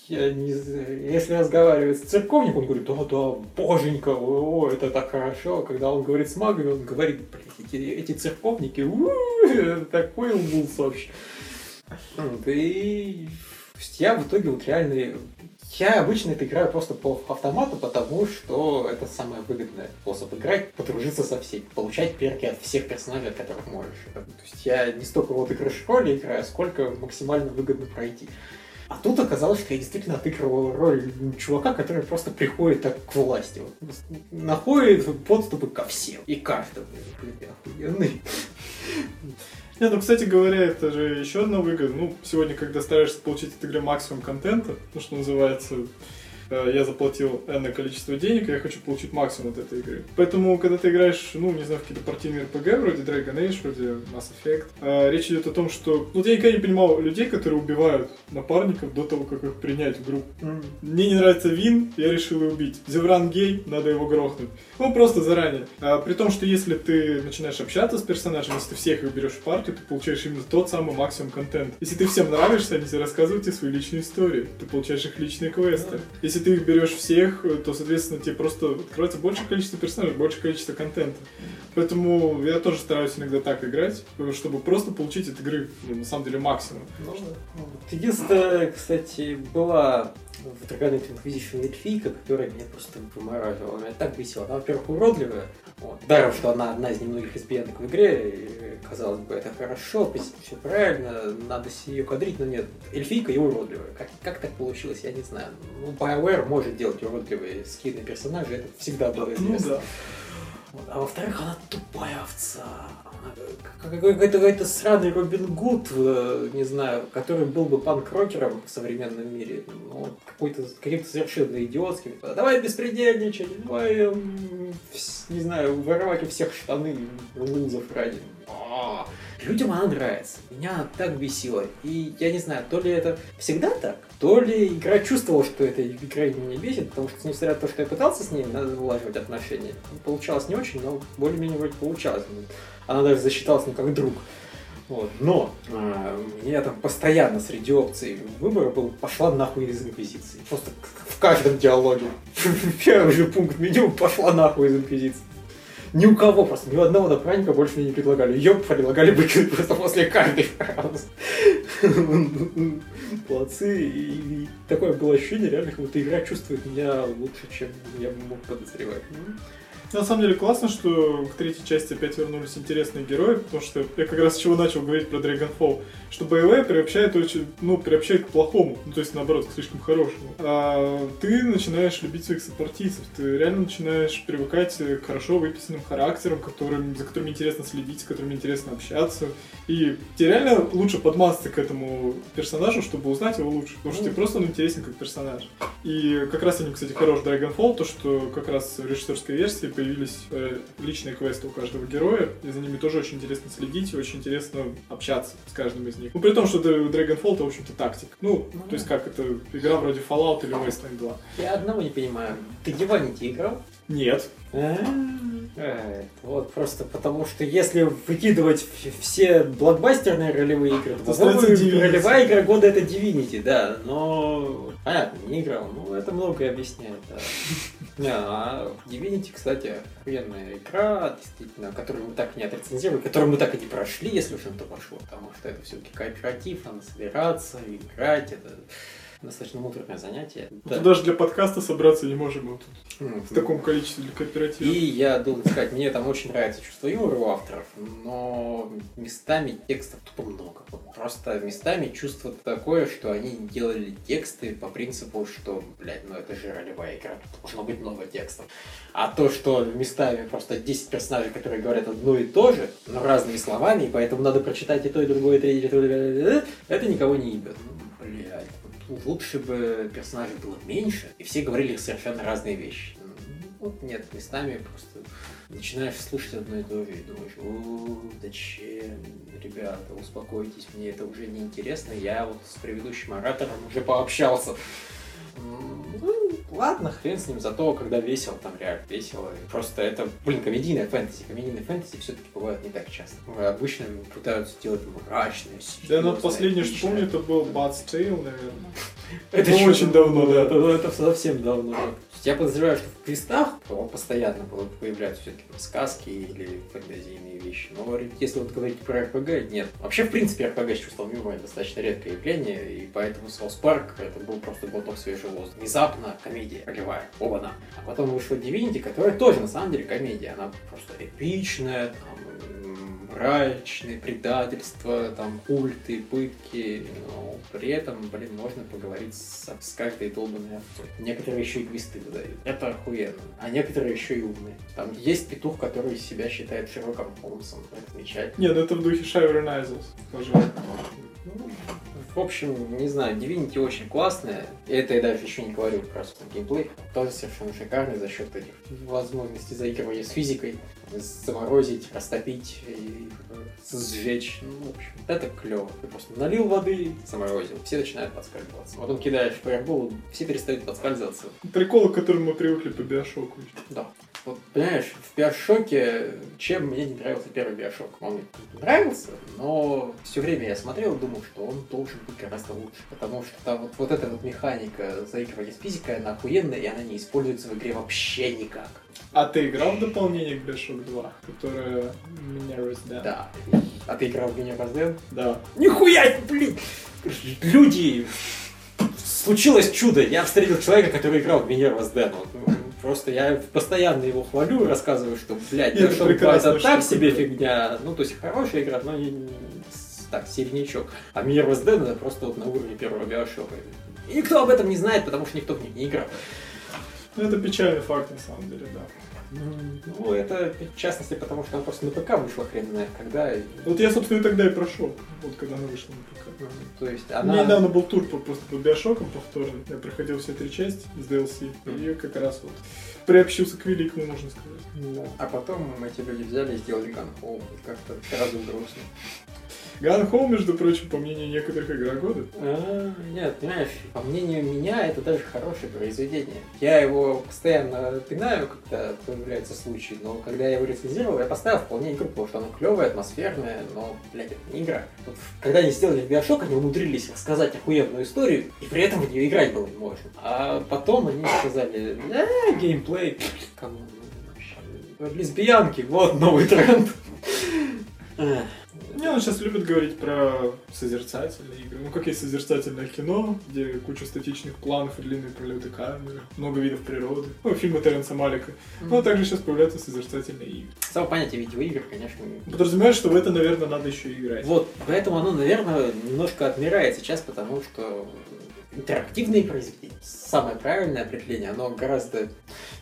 Я не, если разговаривает с церковником, он говорит, да, да, боженька, о, это так хорошо. Когда он говорит с магами, он говорит, блядь, эти, эти церковники, такой лбус вообще. И я в итоге вот реально я обычно это играю просто по автомату, потому что это самый выгодный способ играть, подружиться со всеми, получать перки от всех персонажей, от которых можешь. То есть я не столько вот игры школе играю, сколько максимально выгодно пройти. А тут оказалось, что я действительно отыгрывал роль чувака, который просто приходит так к власти. Вот, находит подступы ко всем и каждому. Охуенный. Не, ну, кстати говоря, это же еще одна выгода. Ну, сегодня, когда стараешься получить от игры максимум контента, то, что называется, я заплатил энное количество денег, и я хочу получить максимум от этой игры. Поэтому, когда ты играешь, ну, не знаю, в какие-то партийные RPG, вроде Dragon Age, вроде Mass Effect, э, речь идет о том, что... Ну, я никогда не понимал людей, которые убивают напарников до того, как их принять в группу. Mm. Мне не нравится Вин, я решил его убить. Зевран гей, надо его грохнуть. Ну, просто заранее. А, при том, что если ты начинаешь общаться с персонажем, если ты всех их берешь в партию, ты получаешь именно тот самый максимум контент. Если ты всем нравишься, они тебе рассказывают тебе свои личные истории. Ты получаешь их личные квесты. Если если ты их берешь всех, то, соответственно, тебе просто открывается большее количество персонажей, большее количество контента. Поэтому я тоже стараюсь иногда так играть, чтобы просто получить от игры, ну, на самом деле, максимум. Ну, Единственное, кстати, была в Dragon Inquisition эльфийка, которая меня просто вымораживала. Меня так бесила. Она, во-первых, уродливая. Вот. Даром, что она одна из немногих лесбиянок в игре, казалось бы, это хорошо, все правильно, надо ее кадрить, но нет. Эльфийка и уродливая. Как, как так получилось, я не знаю. Ну, BioWare может делать уродливые скины персонажей, это всегда было известно. Ну, да. Вот. А во-вторых, она тупая овца. Какой-то какой сраный Робин Гуд, э, не знаю, который был бы панк-рокером в современном мире. Ну, какой-то каким-то совершенно идиотским. Давай беспредельничать, давай, не знаю, воровать у всех штаны лузов ради. А, людям она нравится. Меня так бесило. И я не знаю, то ли это всегда так, то ли игра чувствовала, что эта игра меня бесит, потому что, несмотря на то, что я пытался с ней налаживать отношения, получалось не очень, но более-менее вроде получалось. Она даже засчиталась мне как друг. Вот. Но э, меня там постоянно среди опций выбора был пошла нахуй из инквизиции. Просто в каждом диалоге. Первый же пункт меню пошла нахуй из инквизиции. Ни у кого просто, ни у одного напарника больше мне не предлагали. Ее предлагали выкинуть просто после каждой фразы. Молодцы. И такое было ощущение, реально, как будто игра чувствует меня лучше, чем я мог подозревать. На самом деле классно, что к третьей части опять вернулись интересные герои, потому что я как раз с чего начал говорить про Dragonfall, что боевая приобщает очень, ну, приобщает к плохому, ну, то есть наоборот, к слишком хорошему. А ты начинаешь любить своих сопартийцев, ты реально начинаешь привыкать к хорошо выписанным характерам, которым, за которыми интересно следить, с которыми интересно общаться, и тебе реально лучше подмазаться к этому персонажу, чтобы узнать его лучше, потому что тебе просто он интересен как персонаж. И как раз они, кстати, хорош Dragonfall, то, что как раз в режиссерской версии появились э, личные квесты у каждого героя, и за ними тоже очень интересно следить, и очень интересно общаться с каждым из них. Ну, при том, что Dragonfall это, в общем-то, тактик. Ну, ну то есть как, это игра вроде Fallout или Wasteland 2. Я одного не понимаю. Ты Divinity играл? Нет. А, вот просто потому, что если выкидывать все блокбастерные ролевые игры, то, по-моему, ролевая игра года это Divinity, да, но понятно, не играл, ну это многое объясняет, да. Не, а Divinity, кстати, охуенная игра, действительно, которую мы так не отрецензировали, которую мы так и не прошли, если уж на то пошло, потому что это все-таки кооператив, надо собираться, играть, это достаточно муторное занятие. Да. даже для подкаста собраться не можем тут mm-hmm. в таком количестве для кооператива. И я должен сказать, мне там очень нравится чувство юмора у авторов, но местами текстов тупо много. Просто местами чувство такое, что они делали тексты по принципу, что, блядь, ну это же ролевая игра, тут должно быть много текстов. А то, что местами просто 10 персонажей, которые говорят одно и то же, но разными словами, и поэтому надо прочитать и то, и другое, и третье, и то, и это никого не ебет. Ну, блядь лучше бы персонажей было меньше, и все говорили совершенно разные вещи. Вот нет, местами просто начинаешь слушать одно и то же и думаешь, о, зачем, ребята, успокойтесь, мне это уже не интересно, я вот с предыдущим оратором уже пообщался. Ну, ладно, хрен с ним, зато когда весело, там реально весело. Просто это, блин, комедийная фэнтези. Комедийные фэнтези все-таки бывают не так часто. Обычно пытаются сделать мрачные, Да, но последнее, что помню, это был Bard's Tale, наверное. Это очень давно, да. Это совсем давно. Я подозреваю, что в квестах постоянно появляются все-таки сказки или фэнтезийные вещи. Но если вот говорить про РПГ, нет. Вообще, в принципе, РПГ с чувством юмора достаточно редкое явление, и поэтому South Park это был просто глоток свежего воздуха. Внезапно комедия ролевая, оба-на. А потом вышла Divinity, которая тоже на самом деле комедия. Она просто эпичная, там, мрачные предательства, там, культы, пытки, но при этом, блин, можно поговорить с, с каждой долбанной овцой. Некоторые еще и квесты выдают. Это охуенно. А некоторые еще и умные. Там есть петух, который себя считает Шерлоком Холмсом. Это замечательно. Нет, это в духе Шайвер Найзелс. Тоже. В общем, не знаю, Divinity очень классная. Это я даже еще не говорю про геймплей. Тоже совершенно шикарный за счет этих возможностей заигрывания с физикой заморозить, растопить и сжечь. Ну, в общем, это клево. Ты просто налил воды, заморозил, все начинают подскальзываться. Потом кидаешь фаербол, все перестают подскальзываться. Прикол, к которому мы привыкли по биошоку. Да. Вот, понимаешь, в Биошоке, чем мне не нравился первый Биошок? Он нравился, но все время я смотрел и думал, что он должен быть гораздо лучше. Потому что там вот, вот эта вот механика заигрывания с физикой, она охуенная, и она не используется в игре вообще никак. А ты играл в дополнение к Bioshock 2, которое Minerva's Den? Да. А ты играл в Minerva's Den? Да. Нихуя, блин! Люди! Случилось чудо! Я встретил человека, который играл в Minerva's Den. Просто я постоянно его хвалю, рассказываю, что, блядь, это Bioshock 2 прекрасная это так себе фигня. Ну, то есть хорошая игра, но не, не- так, середнячок. А Mirror's Dead это просто вот на уровне первого Биошока. И никто об этом не знает, потому что никто в них не играл. Ну, это печальный факт, на самом деле, да. Ну, это в частности потому, что она просто на ПК вышла хрен знает когда. Вот я, собственно, и тогда и прошел, вот когда она вышла на ПК. ну, То есть У меня она... недавно был тур по, просто по биошокам повторный. Я проходил все три части с DLC. И как раз вот приобщился к великому, можно сказать. Да. А потом эти люди взяли и сделали Gun Home. Как-то сразу грустно. Home, между прочим, по мнению некоторых игра года. А, Нет, понимаешь, по мнению меня, это даже хорошее произведение. Я его постоянно пинаю, когда появляется случай, но когда я его рецензировал, я поставил вполне игру, потому что она клевая, атмосферная, но, блядь, это не игра. Вот когда они сделали Биошок, они умудрились рассказать охуенную историю, и при этом в нее играть было не можно. А потом они сказали, да, геймплей, кому вообще. Лесбиянки, вот новый тренд. Не, он сейчас любит говорить про созерцательные игры. Ну, как есть созерцательное кино, где куча статичных планов и длинные пролеты камеры, много видов природы. Ну, фильмы Терренса Малика. Ну, а также сейчас появляются созерцательные игры. Само понятие видеоигр, конечно, не- Подразумевает, что в это, наверное, надо еще играть. Вот, поэтому оно, наверное, немножко отмирает сейчас, потому что интерактивные произведения, самое правильное определение, оно гораздо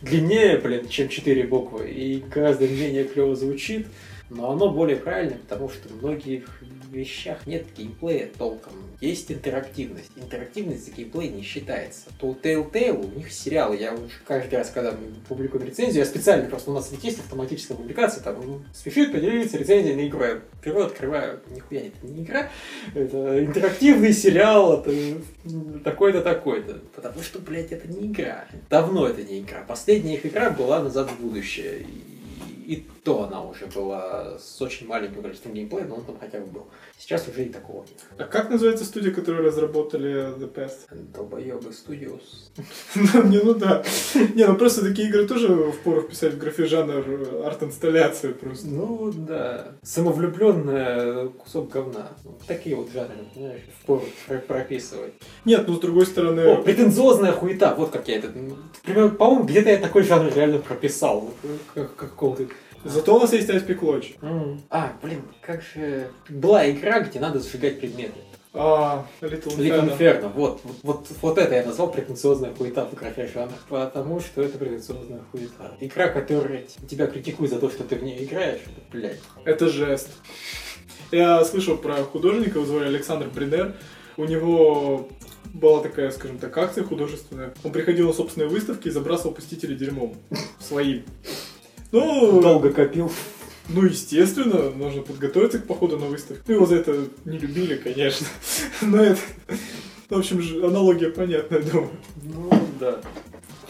длиннее, блин, чем четыре буквы, и гораздо менее клево звучит, но оно более правильное, потому что в многих вещах нет геймплея толком. Есть интерактивность. Интерактивность за геймплей не считается. То у Telltale, у них сериалы, я уже каждый раз, когда мы публикуем рецензию, я специально, просто у нас ведь есть автоматическая публикация, там ну, спешит поделиться рецензией на игру. Я беру, открываю, нихуя это не игра, это интерактивный сериал, это такой-то, такой-то. Потому что, блядь, это не игра. Давно это не игра. Последняя их игра была «Назад в будущее». И то она уже была с очень маленьким количеством геймплея, но он там хотя бы был. Сейчас уже и такого нет. А как называется студия, которая разработали The Past? Долбоебы Studios. Не, ну да. Не, ну просто такие игры тоже впору вписать в графе жанр э, арт-инсталляция просто. Ну да. Самовлюбленная кусок говна. Ну, такие вот жанры, понимаешь, впору про- прописывать. Нет, ну с другой О, стороны... претенциозная хуета, вот как я это... Примерно, По-моему, где-то я такой жанр реально прописал. Как, как какого-то... Зато у нас есть Aspect Lodge. М. А, блин, как же... Была игра, где надо сжигать предметы. А, Little Little Inferno. Inferno. Вот, вот, вот, вот это я назвал претенциозная хуета в жанр. Потому что это претенциозная хуета. Игра, которая тебя критикует за то, что ты в нее играешь, это, блядь. Это жест. Я слышал про художника, его звали Александр Бринер. У него была такая, скажем так, акция художественная. Он приходил на собственные выставки и забрасывал посетителей дерьмом. Своим. Ну, Долго копил. ну, естественно, нужно подготовиться к походу на выставку. Ну, его за это не любили, конечно. Но это... В общем, же, аналогия понятная, думаю. Ну, да.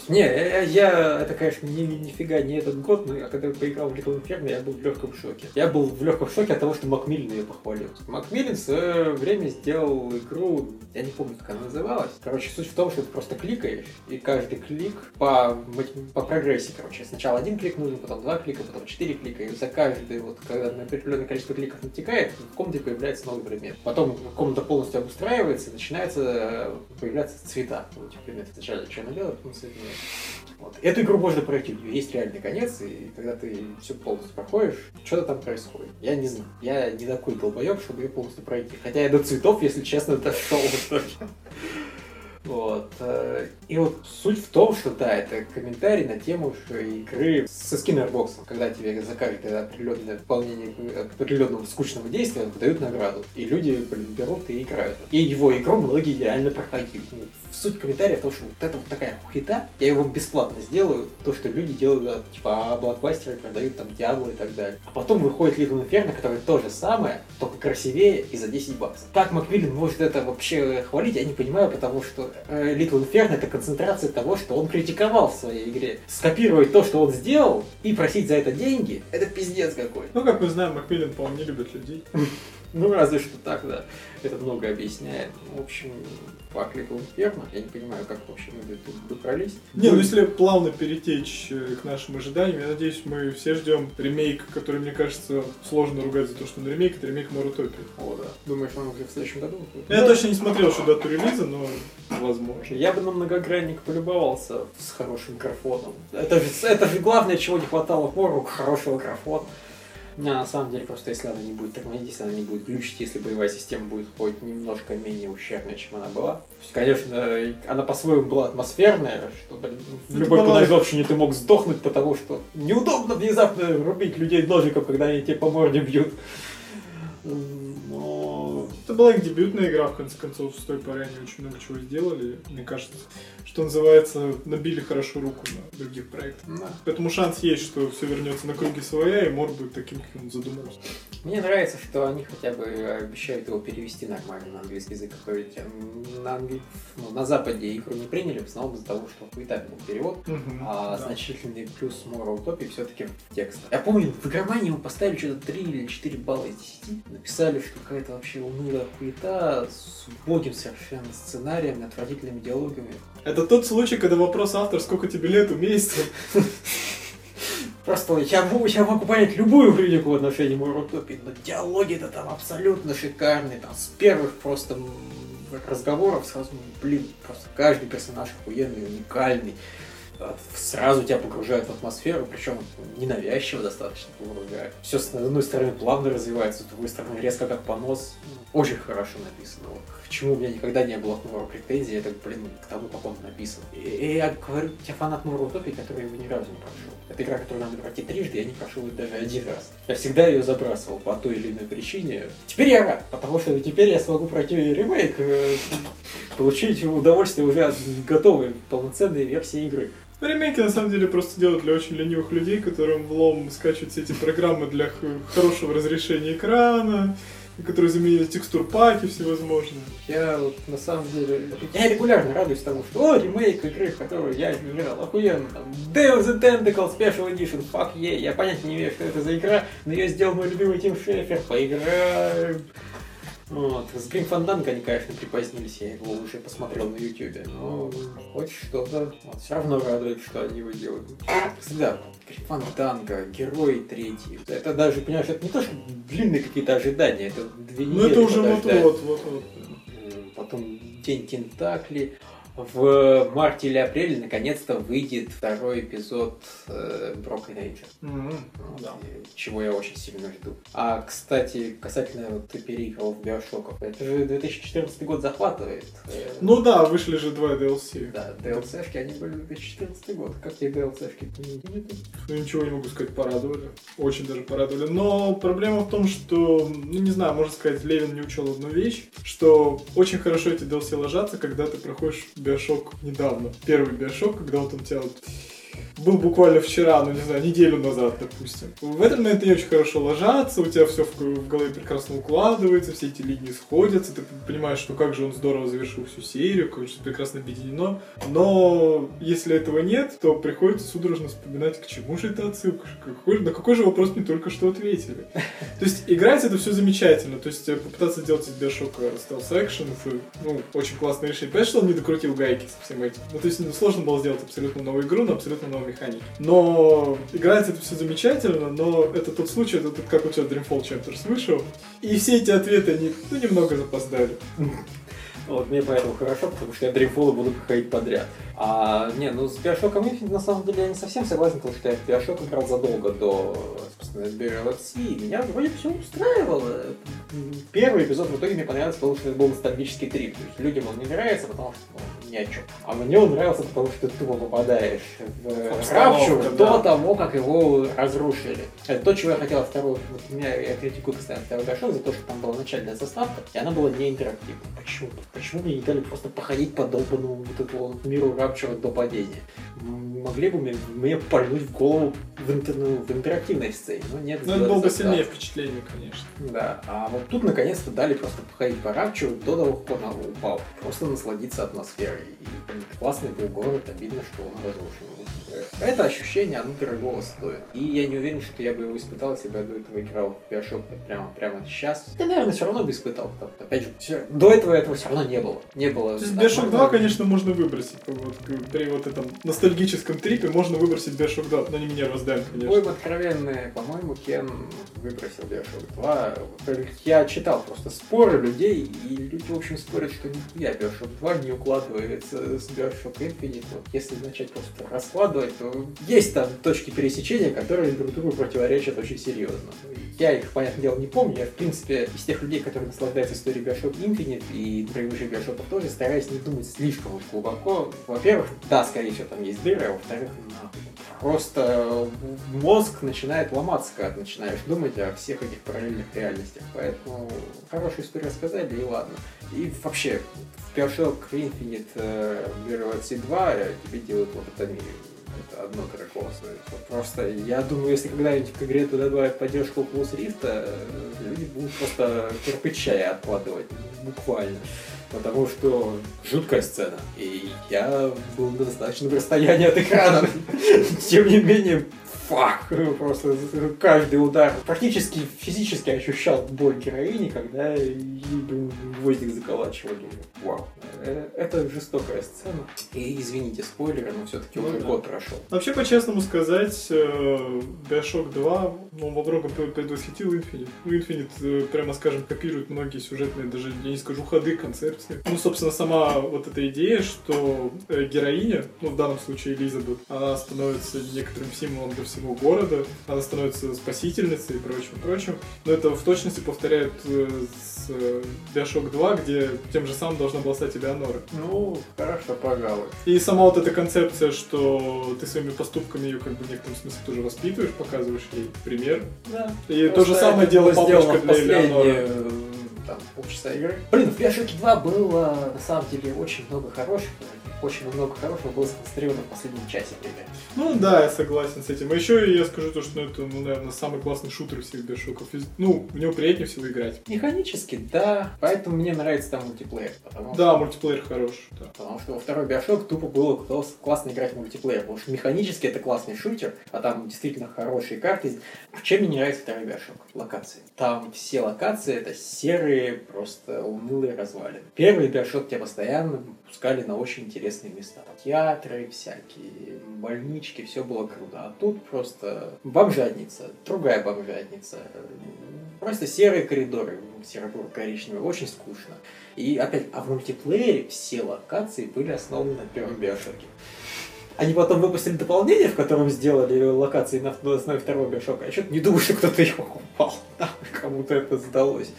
Не, я, я- это, конечно, ни, нифига не этот год, но я когда поиграл в Little Inferno, я был в легком шоке. Я был в легком шоке от того, что Макмиллин ее похвалил. Макмиллин в свое время сделал игру, я не помню, как она называлась. Короче, суть в том, что ты просто кликаешь, и каждый клик по, по прогрессии, короче. Сначала один клик нужен, потом два клика, потом четыре клика, и за каждый, вот, когда на определенное количество кликов натекает, в комнате появляется новый предмет. Потом комната полностью обустраивается, и начинается э, появляться цвета у этих предметов. Сначала черно-белый, потом цветной. Вот. Эту игру можно пройти, у нее есть реальный конец, и когда ты все полностью проходишь, что-то там происходит. Я не знаю. Я не такой долбоеб, чтобы ее полностью пройти. Хотя я до цветов, если честно, дошел в итоге. Вот. э, И вот суть в том, что да, это комментарий на тему игры со скиннербоксом, когда тебе за каждое определенное выполнение определенного скучного действия дают награду. И люди, блин, берут и играют. И его игру многие реально проходили. Суть комментария в том, что вот это вот такая хуета, я его бесплатно сделаю, то, что люди делают, типа, а блокбастеры продают там Диабло и так далее. А потом выходит Little Inferno, который то же самое, только красивее и за 10 баксов. Как Макмиллин может это вообще хвалить, я не понимаю, потому что э, Little Inferno это концентрация того, что он критиковал в своей игре. Скопировать то, что он сделал, и просить за это деньги, это пиздец какой. Ну, как мы знаем, Макмиллин, по-моему, не любит людей. Ну, разве что так, да. Это много объясняет. В общем, покликал ферма. Я не понимаю, как вообще мы тут добрались. Не, ну если плавно перетечь э, к нашим ожиданиям, я надеюсь, мы все ждем ремейк, который, мне кажется, сложно ругать за то, что он ремейк, это ремейк Морутопии. О, да. Думаешь, он уже в следующем году? Я точно не смотрел еще дату релиза, но возможно. Я бы на многогранник полюбовался с хорошим графоном. Это это же главное, чего не хватало Мору, хорошего графона. Не, на самом деле, просто если она не будет тормозить, если она не будет глючить, если боевая система будет хоть немножко менее ущербная, чем она была. То есть, конечно, она по-своему была атмосферная, что блин, в любой кунайзовщине ты мог сдохнуть, потому что неудобно внезапно рубить людей ножиком, когда они тебе по морде бьют. Это была их дебютная игра, в конце концов, с той поры они очень много чего сделали. Мне кажется, что называется, набили хорошо руку на других проектах. да. Поэтому шанс есть, что все вернется на круги своя, и Мор будет таким, как он задумался. Мне нравится, что они хотя бы обещают его перевести нормально на английский язык. а то ведь, на, англи- ну, на Западе игру не приняли, в основном из-за того, что хуетабельный перевод. Мгм, А да. значительный плюс Moral Utopia все-таки в текст. Я помню, в игромании ему поставили что-то 3 или 4 балла из 10. Написали, что какая-то вообще унылая хуета с убогим совершенно сценарием, отвратительными диалогами. Это тот случай, когда вопрос автор, сколько тебе лет, уместен. Просто я я могу понять любую критику в отношении Utopia, но диалоги-то там абсолютно шикарные. Там с первых просто разговоров сразу, блин, просто каждый персонаж охуенный, уникальный. Сразу тебя погружают в атмосферу, причем ненавязчиво достаточно погружают. Все с одной стороны плавно развивается, с другой стороны резко как понос. Очень хорошо написано. Вот. К чему у меня никогда не было к Муру претензий, это, блин, к тому, как он написан. И, и я говорю, я фанат Муру Утопии, который его ни разу не прошел. Это игра, которую надо пройти трижды, я не прошел ее даже один раз. Я всегда ее забрасывал по той или иной причине. Теперь я рад, потому что теперь я смогу пройти ремейк, э, получить удовольствие уже от готовой полноценной версии игры. Ремейки на самом деле просто делают для очень ленивых людей, которым влом скачивают все эти программы для хорошего разрешения экрана, которые заменили текстур паки всевозможные. Я вот на самом деле, я регулярно радуюсь тому, что о, ремейк игры, в которую я играл, охуенно, там, Day of the Tentacle Special Edition, fuck yeah, я понятия не имею, что это за игра, но ее сделал мой любимый Тим Шефер, поиграем. Вот. С Grim Fandango они, конечно, припозднились, я его уже посмотрел на ютюбе, но хоть что-то, вот, все равно радует, что они его делают. Всегда, Grim Fandango, Герой третий, это даже, понимаешь, это не то, что длинные какие-то ожидания, это две недели Ну это уже подождать. вот-вот, вот-вот. М, Потом День Тентакли. В марте или апреле наконец-то выйдет второй эпизод э, Broken Age. Мгм, Вот, Да. Чего я очень сильно жду. А, кстати, касательно вот ты переиграл в Биошоков. Это же 2014 год захватывает. Э, Ну да, вышли же два DLC. Да, DLC-шки, они были 2014 год. Как тебе DLC-шки? Ну ничего не могу сказать, порадовали. Очень даже порадовали. Но проблема в том, что, ну не знаю, можно сказать, Левин не учел одну вещь, что очень хорошо эти DLC ложатся, когда ты проходишь Биошок недавно. Первый Биошок, когда вот он тебя вот был буквально вчера, ну не знаю, неделю назад, допустим. В этот момент они очень хорошо ложатся, у тебя все в, в голове прекрасно укладывается, все эти линии сходятся, ты понимаешь, что как же он здорово завершил всю серию, как же прекрасно объединено. Но если этого нет, то приходится судорожно вспоминать, к чему же эта отсылка, какой, на какой же вопрос мне только что ответили. То есть играть это все замечательно, то есть э, попытаться сделать из Биошока стелс экшен, это, ну, очень классное решение. Понимаешь, что он не докрутил гайки со всем этим? Ну, то есть ну, сложно было сделать абсолютно новую игру на абсолютно новой механике. Но играть это все замечательно, но это тот случай, это как у тебя Dreamfall Chapters вышел, и все эти ответы, они, ну, немного запоздали. Вот, мне поэтому хорошо, потому что я Dreamfall буду проходить подряд. А, не, ну с Bioshock Infinite на самом деле я не совсем согласен, потому что я в Bioshock играл задолго до, собственно, Sea, и меня вроде все устраивало. Первый эпизод в итоге мне понравился, потому что это был ностальгический трип. То есть людям он не нравится, потому что ну, ни о чем. А мне он нравился, потому что ты тупо попадаешь в Рапчу да. до того, как его разрушили. Это то, чего я хотел второй. Вот меня я критикую постоянно второй Bioshock за то, что там была начальная заставка, и она была не интерактивной. Почему? Почему мне не дали просто походить по долбанному вот этому миру Рапчера до падения? Могли бы мне, мне пальнуть в голову в, интер- ну, в интерактивной сцене, но нет. Но это было бы сильнее впечатление, конечно. Да, а вот тут наконец-то дали просто походить по Рапчеру до того, как он упал. Просто насладиться атмосферой. И классный был город, обидно, что он разрушен. Это ощущение, оно дорого стоит. И я не уверен, что я бы его испытал, если бы я до этого играл в Bioshock прямо, прямо сейчас. Я, наверное, все равно бы испытал. Потому что, Опять же, всё- до этого этого все равно не было. Не было. То есть Bioshock 2, можно- конечно, можно выбросить. Вот, при вот этом ностальгическом трипе можно выбросить Bioshock 2, но не меня раздаем, конечно. Будем откровенны, по-моему, Кен выбросил Bioshock 2. Я читал просто споры людей, и люди, в общем, спорят, что нихуя Bioshock 2 не укладывается с Bioshock Infinite. Вот если начать просто раскладывать, то есть там точки пересечения, которые друг другу противоречат очень серьезно. Я их, понятное дело, не помню. Я, в принципе, из тех людей, которые наслаждаются историей Bioshock Infinite и предыдущих Bioshock тоже, стараюсь не думать слишком глубоко. Во-первых, да, скорее всего, там есть дыры, а во-вторых. Просто мозг начинает ломаться, когда начинаешь думать о всех этих параллельных реальностях. Поэтому хорошую историю рассказали, и ладно. И вообще, в Bioshock Infinite э, Mirror's 2 тебе делают лоботомию. Это одно. Вот Просто я думаю, если когда-нибудь к игре туда добавят поддержку Oculus Rift, э, люди будут просто кирпича откладывать. Буквально. Потому что жуткая сцена. И я был на достаточном расстоянии от экрана. Тем не менее, фак. Просто каждый удар. Практически физически ощущал боль героини, когда ей блин, гвоздик заколачивали. Вау. Э, Это жестокая сцена. И извините, спойлеры, но все-таки Ну уже год прошел. Вообще, по-честному сказать, э, Bioshock 2 ну, во многом пре- предвосхитил Infinite. Ну, Infinite, э, прямо скажем, копирует многие сюжетные, даже, я не скажу, ходы, концепции. Ну, собственно, сама вот эта идея, что героиня, ну, в данном случае Элизабет, она становится некоторым символом для всего города, она становится спасительницей и прочим, прочим. Но это в точности повторяет э, с э, Bioshock 2, где тем же самым должна была стать Элеонора. Ну, хорошо, пожалуй. И сама вот эта концепция, что ты своими поступками ее как бы в некотором смысле тоже воспитываешь, показываешь ей пример. Да. И то же самое делал папочка для Элеоноры. Там, полчаса игры. Блин, в Bioshock 2 было на самом деле очень много хороших, очень много хорошего было сконцентрировано в последнем часе примерно. Ну да, я согласен с этим. А еще я скажу то, что ну, это, ну, наверное, самый классный шутер всех Биошоков. Ну, в него приятнее всего играть. Механически, да. Поэтому мне нравится там мультиплеер. Потому Да, что... мультиплеер хорош. Да. Потому что во второй Биошок тупо было класс- классно играть в мультиплеер. Потому что механически это классный шутер, а там действительно хорошие карты. Чем мне не нравится второй Биошок? Локации. Там все локации это серые, просто унылые развалины. Первый Биошок тебя постоянно пускали на очень интересные места. Театры всякие, больнички, все было круто. А тут просто бомжатница, другая бомжатница. Просто серые коридоры, серо-коричневые, очень скучно. И опять, а в мультиплеере все локации были основаны на первом биошоке. Они потом выпустили дополнение, в котором сделали локации на основе второго биошока. Я что-то не думаю, что кто-то его купал. Кому-то это сдалось.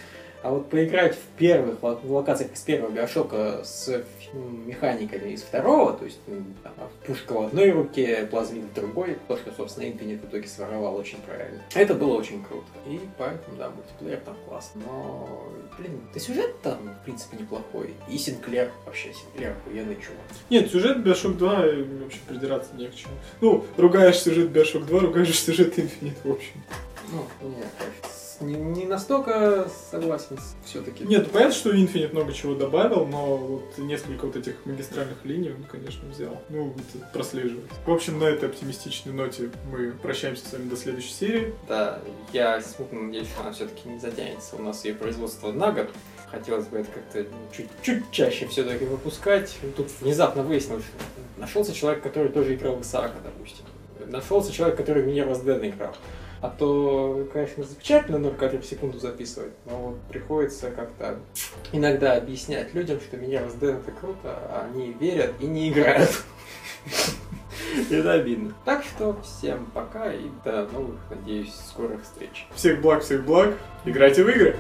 А вот поиграть в первых в локациях из первого биошока с механиками из второго, то есть м, там, пушка в одной руке, плазмит в другой, то, что, собственно, Infinite в итоге своровал очень правильно. Это было очень круто. И поэтому, да, мультиплеер там классно. Но, блин, да сюжет там, в принципе, неплохой. И Синклер, вообще, Синклер охуенный чувак. Нет, сюжет Bioshock 2 э, вообще придираться не к чему. Ну, ругаешь сюжет Bioshock 2, ругаешь сюжет Infinite, в общем. Ну, нет, не, не настолько согласен все-таки. Нет, ну, понятно, что Infinite много чего добавил, но вот несколько вот этих магистральных линий он, конечно, взял. Ну, это прослеживается. В общем, на этой оптимистичной ноте мы прощаемся с вами до следующей серии. Да, я смутно надеюсь, что она все-таки не затянется. У нас ее производство на год. Хотелось бы это как-то чуть, чуть чаще все-таки выпускать. Тут внезапно выяснилось, что нашелся человек, который тоже играл в Исаака, допустим. Нашелся человек, который в Mirror's Den играл. А то, конечно, замечательно 0 кадров в секунду записывать, но вот приходится как-то иногда объяснять людям, что Mirror's Den это круто, а они верят и не играют. Это обидно. Так что всем пока и до новых, надеюсь, скорых встреч. Всех благ, всех благ. Играйте в игры.